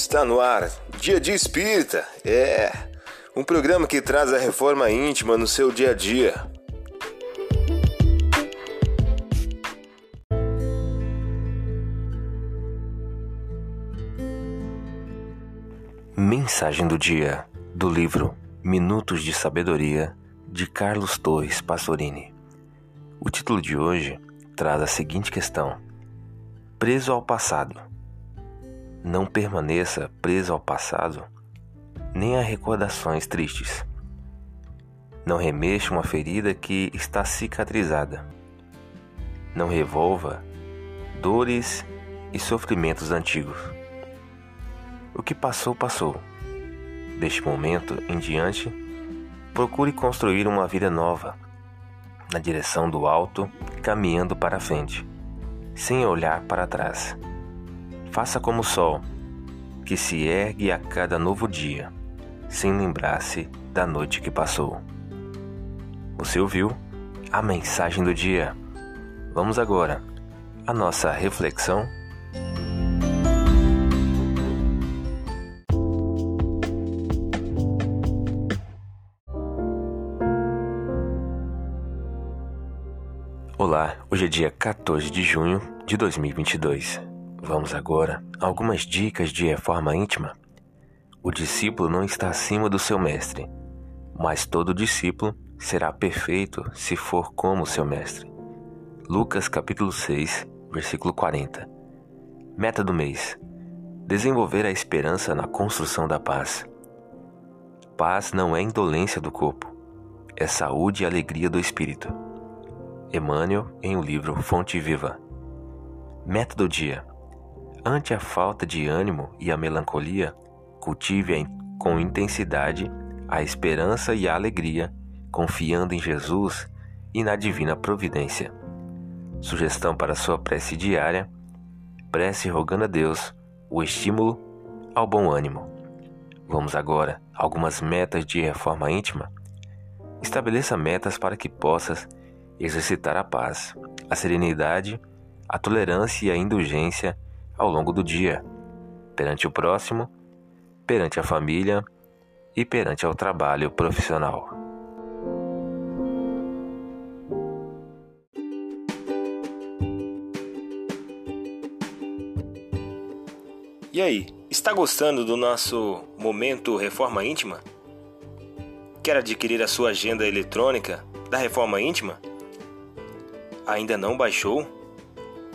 Está no ar, Dia de Espírita. É um programa que traz a reforma íntima no seu dia a dia. Mensagem do dia do livro Minutos de Sabedoria de Carlos Torres Pastorini. O título de hoje traz a seguinte questão: Preso ao passado. Não permaneça preso ao passado, nem a recordações tristes. Não remexa uma ferida que está cicatrizada. Não revolva dores e sofrimentos antigos. O que passou, passou. Deste momento em diante, procure construir uma vida nova, na direção do alto, caminhando para frente, sem olhar para trás. Faça como o sol, que se ergue a cada novo dia, sem lembrar-se da noite que passou. Você ouviu a mensagem do dia? Vamos agora à nossa reflexão. Olá, hoje é dia 14 de junho de 2022. Vamos agora a algumas dicas de reforma íntima. O discípulo não está acima do seu mestre, mas todo discípulo será perfeito se for como seu mestre. Lucas capítulo 6, versículo 40. Meta do mês: desenvolver a esperança na construção da paz. Paz não é indolência do corpo, é saúde e alegria do espírito. Emmanuel em o livro Fonte Viva. Meta do dia: Ante a falta de ânimo e a melancolia, cultive com intensidade a esperança e a alegria, confiando em Jesus e na divina providência. Sugestão para sua prece diária: prece rogando a Deus o estímulo ao bom ânimo. Vamos agora a algumas metas de reforma íntima. Estabeleça metas para que possas exercitar a paz, a serenidade, a tolerância e a indulgência ao longo do dia, perante o próximo, perante a família e perante ao trabalho profissional. E aí, está gostando do nosso momento Reforma Íntima? Quer adquirir a sua agenda eletrônica da Reforma Íntima? Ainda não baixou?